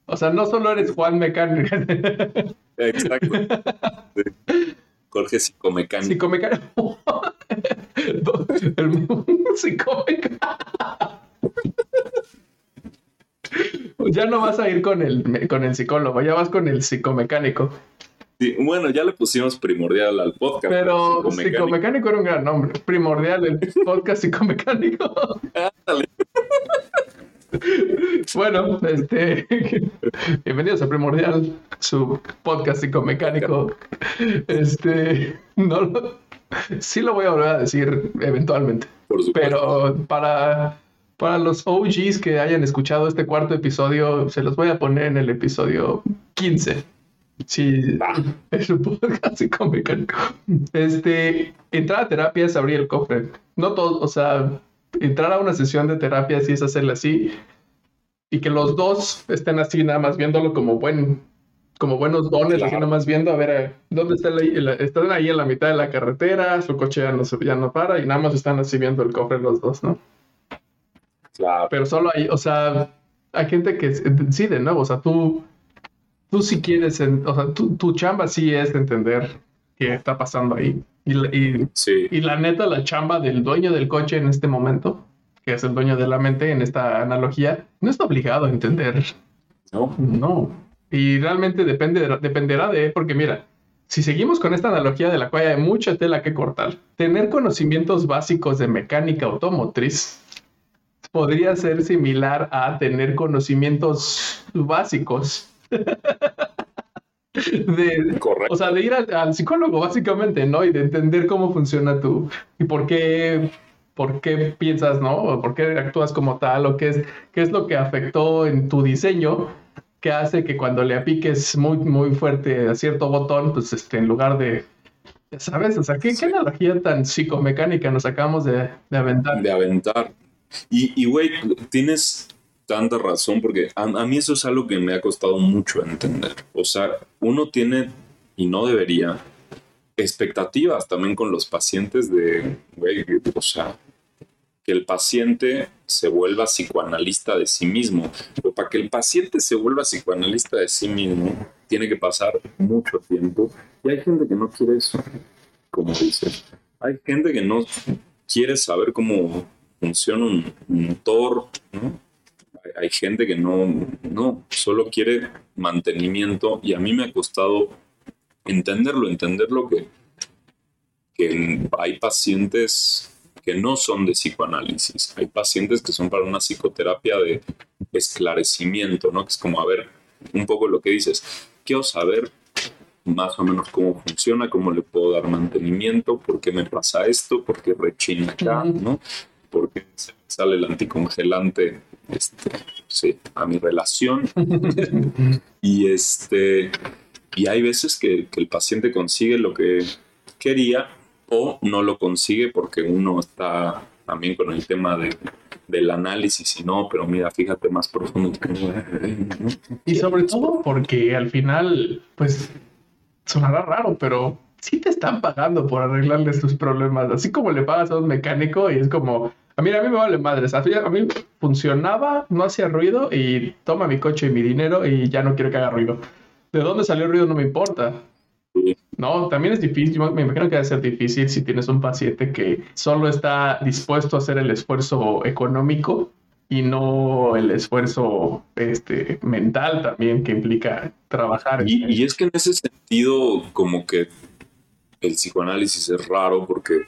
O sea, no solo eres Juan Mecánico. Exacto. [LAUGHS] Sí. Jorge Psicomecánico. Psicomecánico. [LAUGHS] el psicomecánico. Ya no vas a ir con el, con el psicólogo, ya vas con el psicomecánico. Sí, bueno, ya le pusimos primordial al podcast. Pero psicomecánico, psicomecánico era un gran nombre. Primordial, el podcast psicomecánico. [LAUGHS] Bueno, este, bienvenidos a Primordial, su podcast psicomecánico. Este, no lo, [LAUGHS] sí lo voy a volver a decir eventualmente. Por. Pero para, para los OGs que hayan escuchado este cuarto episodio, se los voy a poner en el episodio 15. Sí, [LAUGHS] es un podcast [LAUGHS] psicomecánico. Este, entrar a terapia es abrir el cofre. No todo, o sea, entrar a una sesión de terapia sí es hacerla así y que los dos estén así nada más viéndolo como buen como buenos dones, Claro. así nada más viendo a ver eh, dónde está la- están ahí en la mitad de la carretera, su coche ya no, se- ya no para y nada más están así viendo el cofre los dos, ¿no? Claro. Pero solo hay, o sea, hay gente que sí, de nuevo, o sea, tú, tú sí quieres, o sea, tu, tu chamba sí es entender qué está pasando ahí. Y, y Sí. y la neta, la chamba del dueño del coche en este momento, que es el dueño de la mente en esta analogía, no está obligado a entender. ¿No? No. Y realmente depende, dependerá de, porque mira, si seguimos con esta analogía de la cual hay mucha tela que cortar, tener conocimientos básicos de mecánica automotriz podría ser similar a tener conocimientos básicos [LAUGHS] de, Correcto. o sea, de ir al, al psicólogo, básicamente, ¿no? Y de entender cómo funciona tu. y por qué. ¿Por qué piensas, no? O por qué actúas como tal? ¿O qué es, qué es lo que afectó en tu diseño que hace que cuando le apiques muy, muy fuerte a cierto botón, pues este, en lugar de. ya ¿Sabes? O sea, ¿qué, qué analogía tan psicomecánica nos acabamos de, de aventar? de aventar. Y, y, güey, tienes tanta razón porque a, a mí eso es algo que me ha costado mucho entender. O sea, uno tiene, y no debería, expectativas también con los pacientes de, güey, o sea, que el paciente se vuelva psicoanalista de sí mismo. Pero para que el paciente se vuelva psicoanalista de sí mismo, tiene que pasar mucho tiempo. Y hay gente que no quiere eso, como dices. Hay gente que no quiere saber cómo funciona un motor, hay gente que no, no, solo quiere mantenimiento y a mí me ha costado entenderlo, entenderlo que, que hay pacientes que no son de psicoanálisis, hay pacientes que son para una psicoterapia de esclarecimiento, ¿no? Que es como, a ver, un poco lo que dices, quiero saber más o menos cómo funciona, cómo le puedo dar mantenimiento, por qué me pasa esto, por qué rechina acá. ¿no? Por qué sale el anticongelante este, sí, a mi relación. [LAUGHS] y este y hay veces que, que el paciente consigue lo que quería o no lo consigue porque uno está también con el tema de, del análisis y no, pero mira, fíjate más profundo. Y sobre todo porque al final, pues, sonará raro, pero sí te están pagando por arreglarles tus problemas, así como le pagas a un mecánico y es como, a mí, a mí me vale madres, a mí, a mí funcionaba, no hacía ruido y toma mi coche y mi dinero y ya no quiero que haga ruido. ¿De dónde salió el ruido? No me importa. Sí. No, también es difícil, me imagino que debe ser difícil si tienes un paciente que solo está dispuesto a hacer el esfuerzo económico y no el esfuerzo este, mental también que implica trabajar. Y, y es que en ese sentido, como que el psicoanálisis es raro porque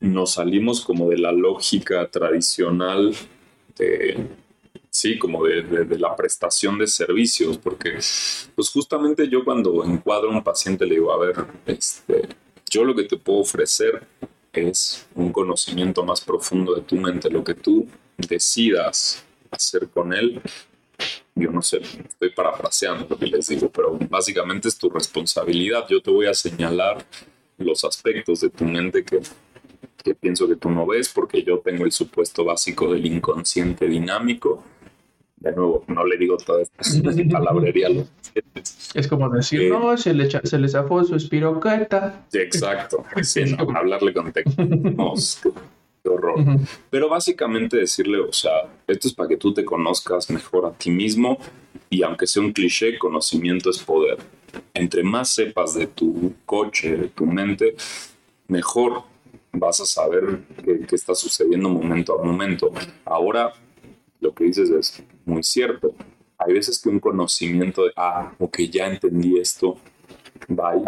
nos salimos como de la lógica tradicional de, sí, como de, de- de la prestación de servicios, porque pues justamente yo cuando encuadro a un paciente le digo, a ver, este, yo lo que te puedo ofrecer es un conocimiento más profundo de tu mente, lo que tú decidas hacer con él, yo no sé, estoy parafraseando lo que les digo, pero básicamente es tu responsabilidad. Yo te voy a señalar los aspectos de tu mente que, que pienso que tú no ves, porque yo tengo el supuesto básico del inconsciente dinámico. De nuevo, no le digo toda esta [LAUGHS] palabrería a los Es como decir, Eh, no, se le, se le zafó su espiroqueta. Sí, Exacto. [LAUGHS] Sí, no, hablarle con técnicos. [LAUGHS] qué, qué horror. Pero básicamente decirle, o sea, esto es para que tú te conozcas mejor a ti mismo y aunque sea un cliché, conocimiento es poder. Entre más sepas de tu coche, de tu mente, mejor vas a saber qué, qué está sucediendo momento a momento. Ahora, lo que dices es muy cierto. Hay veces que un conocimiento de, ah, ok, ya entendí esto, bye,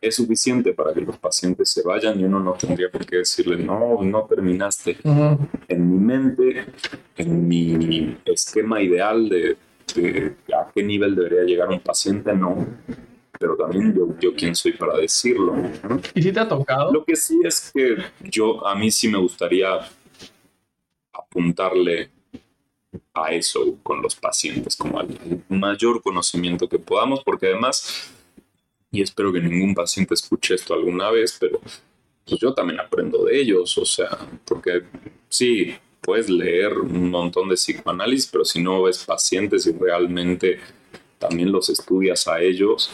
es suficiente para que los pacientes se vayan y uno no tendría por qué decirle, no, no terminaste. En mi mente, en mi esquema ideal de, de a qué nivel debería llegar un paciente, no. Pero también yo, yo quién soy para decirlo. ¿no? ¿Y si te ha tocado? Lo que sí es que yo, a mí sí me gustaría apuntarle a eso con los pacientes, como al mayor conocimiento que podamos, porque además, y espero que ningún paciente escuche esto alguna vez, pero pues yo también aprendo de ellos, o sea, porque sí, puedes leer un montón de psicoanálisis, pero si no ves pacientes y realmente también los estudias a ellos,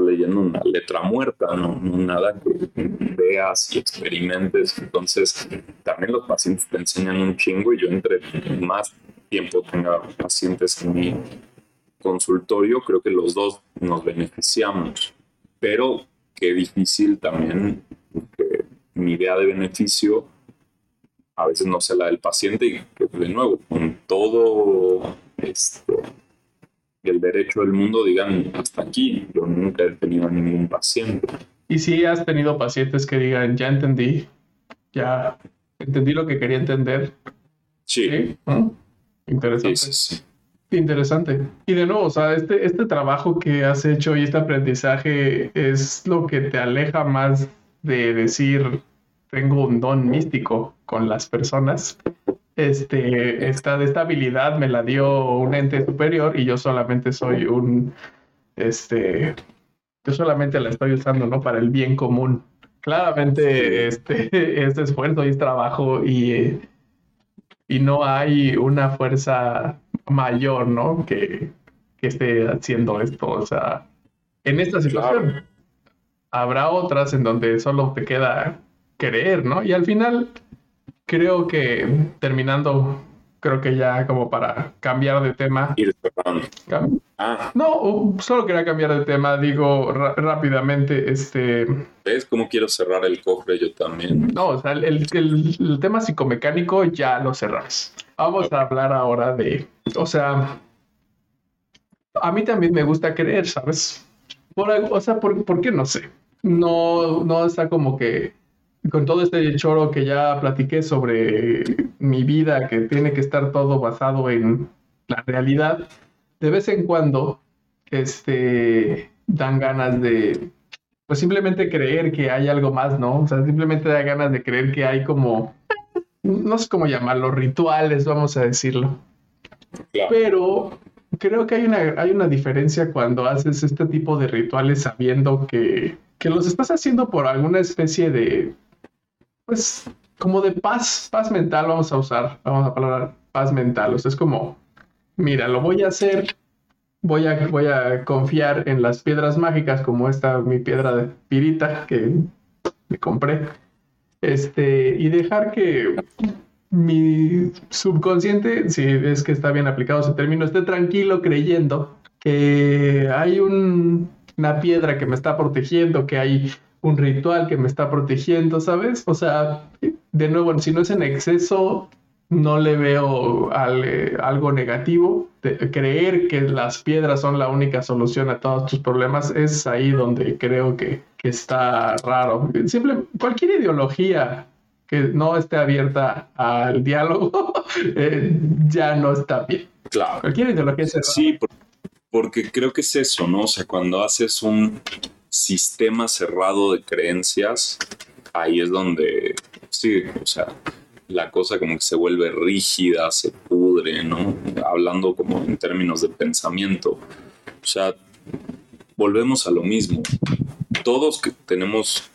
leyendo una letra muerta, no, nada que veas y experimentes. Entonces, también los pacientes te enseñan un chingo y yo entre más tiempo tenga pacientes en mi consultorio, creo que los dos nos beneficiamos. Pero qué difícil también que mi idea de beneficio a veces no sea la del paciente y que de nuevo, con todo este, el derecho del mundo digan hasta aquí. Yo nunca he tenido ningún paciente. Y si has tenido pacientes que digan, ya entendí, ya entendí lo que quería entender. Sí, ¿Sí? Interesante. sí, sí, sí. Interesante. Y de nuevo, o sea, este, este trabajo que has hecho y este aprendizaje es lo que te aleja más de decir, tengo un don místico con las personas. Este, esta, esta habilidad me la dio un ente superior y yo solamente soy un, este, yo solamente la estoy usando, ¿no? Para el bien común. Claramente, este, [LAUGHS] es esfuerzo y es trabajo y, y no hay una fuerza mayor, ¿no? Que, que esté haciendo esto. O sea, en esta situación Claro. habrá otras en donde solo te queda creer, ¿no? Y al final, creo que terminando, creo que ya como para cambiar de tema. Ir cerrando. cam- Ah, No, solo quería cambiar de tema, digo rápidamente, este, ¿ves cómo quiero cerrar el cofre yo también? no, o sea, el, el- el tema psicomecánico ya lo cerramos. Vamos a hablar ahora de, o sea, a mí también me gusta creer, ¿sabes? Por, o sea, por, ¿por qué no sé? No, no está como que con todo este choro que ya platiqué sobre mi vida, que tiene que estar todo basado en la realidad, de vez en cuando, este, dan ganas de, pues simplemente creer que hay algo más, ¿no? O sea, simplemente da ganas de creer que hay como, no sé cómo llamarlo, rituales, vamos a decirlo. Claro. Pero creo que hay una, hay una diferencia cuando haces este tipo de rituales sabiendo que, que los estás haciendo por alguna especie de, pues, como de paz, paz mental, vamos a usar, vamos a hablar paz mental. O sea, es como, mira, lo voy a hacer, voy a, voy a confiar en las piedras mágicas como esta, mi piedra de pirita que me compré. Este, y dejar que mi subconsciente, si es que está bien aplicado ese término, esté tranquilo creyendo que hay un- una piedra que me está protegiendo, que hay un ritual que me está protegiendo, ¿sabes? O sea, de nuevo, si no es en exceso, no le veo al- eh, algo negativo. De- creer que las piedras son la única solución a todos tus problemas es ahí donde creo que, que está raro. Simple, cualquier ideología que no esté abierta al diálogo [LAUGHS] eh, ya no está bien. Claro. Cualquier ideología cerrada. Sí, por- porque creo que es eso, ¿no? O sea, cuando haces un sistema cerrado de creencias, ahí es donde, sí, o sea, la cosa como que se vuelve rígida, se pudre, ¿no? Hablando como en términos de pensamiento. O sea, volvemos a lo mismo. Todos que tenemos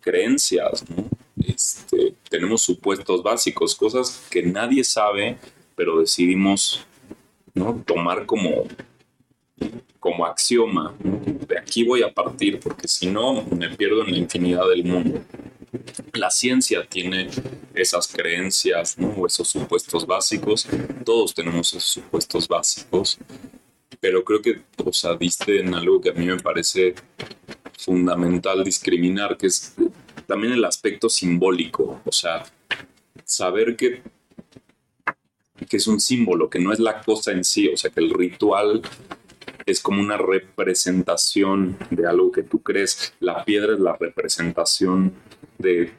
creencias, ¿no? Este, tenemos supuestos básicos, cosas que nadie sabe, pero decidimos ¿no? tomar como, como axioma. De aquí voy a partir, porque si no, me pierdo en la infinidad del mundo. La ciencia tiene esas creencias, ¿no? esos supuestos básicos. Todos tenemos esos supuestos básicos. Pero creo que, o sea, diste en algo que a mí me parece fundamental discriminar, que es también el aspecto simbólico. O sea, saber que que es un símbolo, que no es la cosa en sí, o sea, que el ritual es como una representación de algo que tú crees. La piedra es la representación de,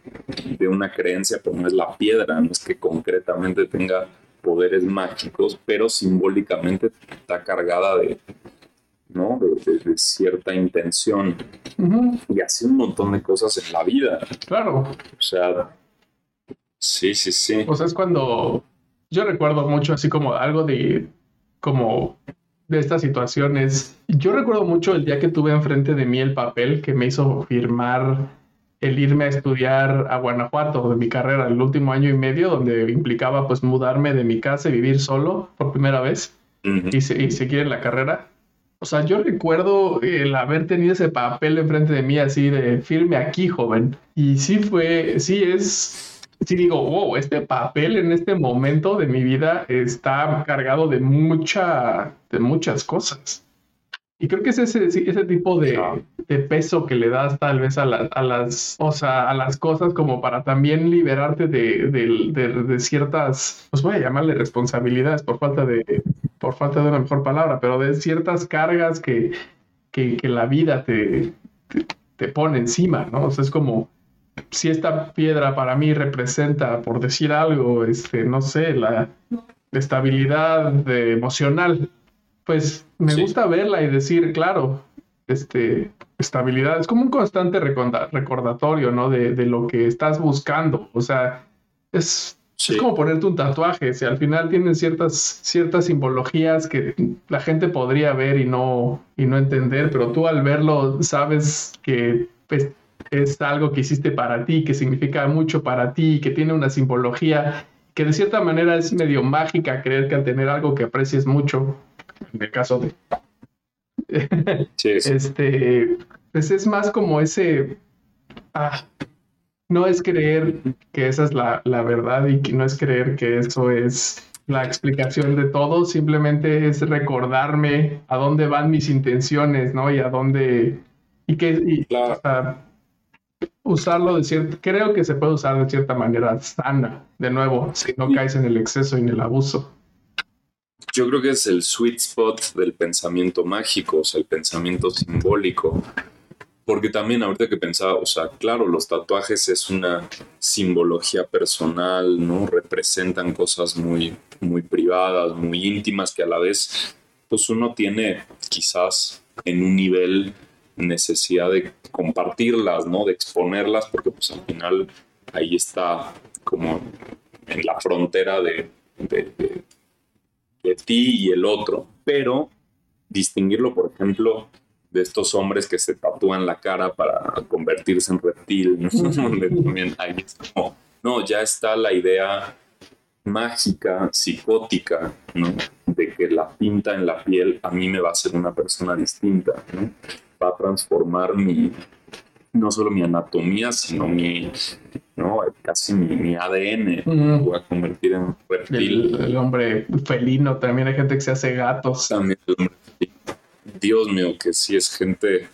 una creencia, pero no es la piedra, no es que concretamente tenga poderes mágicos, pero simbólicamente está cargada de, ¿no? de, cierta intención. Y hace un montón de cosas en la vida. Claro. O sea, sí, sí, sí. O sea, es cuando yo recuerdo mucho así como algo de, como de estas situaciones. Yo recuerdo mucho el día que tuve enfrente de mí el papel que me hizo firmar el irme a estudiar a Guanajuato de mi carrera, el último año y medio, donde implicaba pues mudarme de mi casa y vivir solo por primera vez y, y seguir en la carrera. O sea, yo recuerdo el haber tenido ese papel enfrente de mí así de firme aquí, joven. Y sí fue, sí es, sí digo, wow, este papel en este momento de mi vida está cargado de mucha, de muchas cosas. Y creo que es ese, ese tipo de, de, peso que le das tal vez a, a, las, o sea, a las cosas como para también liberarte de, de, ciertas, pues voy a llamarle responsabilidades por falta de, por falta de una mejor palabra, pero de ciertas cargas que, que, que la vida te, te, te, pone encima, ¿no? O sea, es como, si esta piedra para mí representa, por decir algo, este, no sé, la estabilidad emocional, pues me gusta verla y decir, claro, este, estabilidad es como un constante recordatorio, ¿no? De, lo que estás buscando. O sea, es, como ponerte un tatuaje. Si al final tienen ciertas, ciertas simbologías que la gente podría ver y no, y no entender, pero tú al verlo sabes que pues, es algo que hiciste para ti, que significa mucho para ti, que tiene una simbología que de cierta manera es medio mágica creer que al tener algo que aprecies mucho, en el caso de... [LAUGHS] Este, pues es más como ese... Ah, no es creer que esa es la, la verdad y que no es creer que eso es la explicación de todo, simplemente es recordarme a dónde van mis intenciones, ¿no? Y a dónde... Y que... usarlo de cierta, creo que se puede usar de cierta manera sana, de nuevo, si no caes en el exceso y en el abuso. Yo creo que es el sweet spot del pensamiento mágico, o sea, el pensamiento simbólico. Porque también ahorita que pensaba, o sea, claro, los tatuajes es una simbología personal, ¿no? Representan cosas muy, muy privadas, muy íntimas que a la vez, pues uno tiene quizás en un nivel necesidad de compartirlas, ¿no? De exponerlas, porque pues al final ahí está como en la frontera de, de, ti y el otro. Pero distinguirlo, por ejemplo, de estos hombres que se tatúan la cara para convertirse en reptil, ¿no? [LAUGHS] también ahí es como, no, ya está la idea mágica, psicótica, ¿no? De que la pinta en la piel a mí me va a hacer una persona distinta, ¿no? Va a transformar mi, no solo mi anatomía, sino mi, ¿no? casi mi, ADN. Voy a convertir en reptil. El, hombre felino, también hay gente que se hace gatos. También Dios mío, que sí es gente,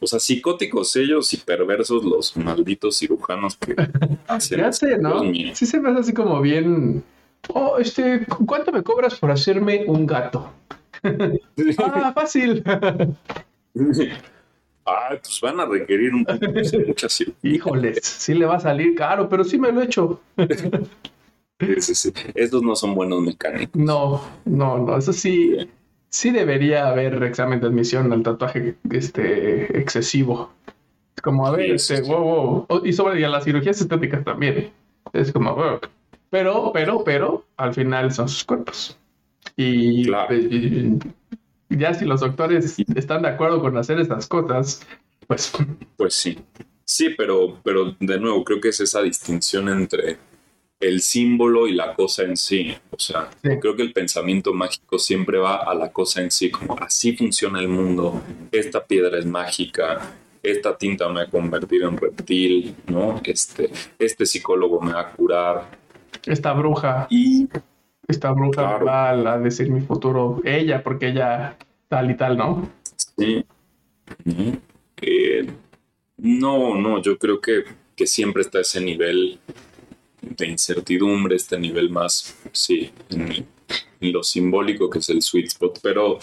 o sea, psicóticos ellos y perversos los malditos cirujanos que [LAUGHS] hacen. ¿Qué no? Sí se me hace así como bien. Oh, este, ¿cuánto me cobras por hacerme un gato? [LAUGHS] ah, fácil. [LAUGHS] [LAUGHS] Ah, pues van a requerir un poco de mucha Híjoles, sí le va a salir caro, pero sí me lo he hecho. Estos no son buenos mecánicos. No, no, no, eso sí, sí debería haber examen de admisión al tatuaje este, excesivo. Es como, a ver, este, wow, wow. Y sobre las cirugías estéticas también. Es como, wow. Pero, pero, pero, al final son sus cuerpos. Y, Claro. y- y ya si los doctores están de acuerdo con hacer estas cosas, pues Pues sí. Sí, pero, pero de nuevo, creo que es esa distinción entre el símbolo y la cosa en sí. O sea, Sí. creo que el pensamiento mágico siempre va a la cosa en sí, como así funciona el mundo, esta piedra es mágica, esta tinta me va a convertir en reptil, ¿no? Este, este psicólogo me va a curar. esta bruja, Y esta bruja Claro. va a decir mi futuro, ella, porque ella tal y tal, ¿no? Sí. Eh, no, no, yo creo que, que siempre está ese nivel de incertidumbre, este nivel más, sí, en, en lo simbólico que es el sweet spot, pero,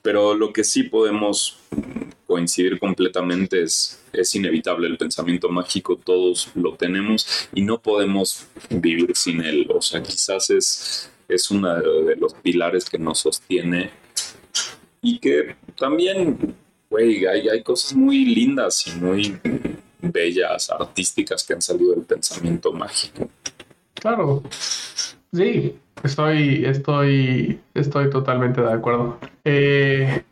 pero lo que sí podemos coincidir completamente es, es inevitable el pensamiento mágico, todos lo tenemos y no podemos vivir sin él, o sea, quizás es, es uno de los pilares que nos sostiene y que también, güey, hay, hay cosas muy lindas y muy bellas, artísticas que han salido del pensamiento mágico. Claro. Sí, estoy, estoy, estoy totalmente de acuerdo. Eh,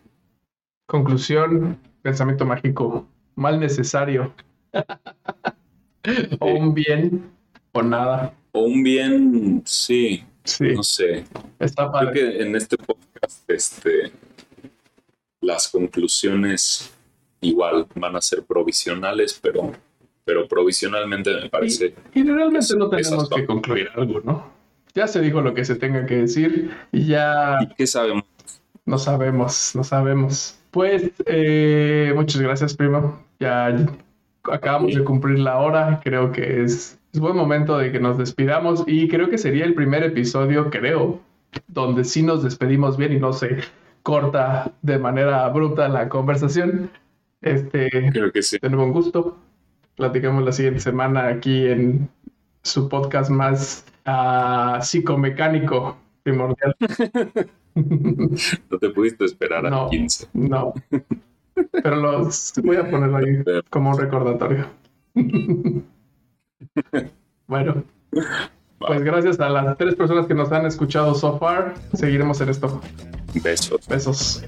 conclusión, pensamiento mágico, mal necesario. [LAUGHS] o un bien o nada. O un bien, sí, Sí, no sé. está Creo que en este podcast, este, las conclusiones igual van a ser provisionales, pero, pero provisionalmente me parece Y realmente no tenemos que concluir algo, ¿no? Ya se dijo lo que se tenga que decir y ya ¿Y qué sabemos? no sabemos, no sabemos. Pues eh, muchas gracias, primo. Ya acabamos de cumplir la hora. Creo que es, es buen momento de que nos despidamos y creo que sería el primer episodio, creo, donde sí nos despedimos bien y no se corta de manera abrupta la conversación. Este, Creo que sí. nuevo un gusto. Platicamos la siguiente semana aquí en su podcast más ah, psicomecánico primordial. [LAUGHS] No te pudiste esperar No. a 15. No. Pero los voy a ponerlo ahí [LAUGHS] como un recordatorio. [LAUGHS] Bueno, pues gracias a las tres personas que nos han escuchado so far, seguiremos en esto. Besos. Besos.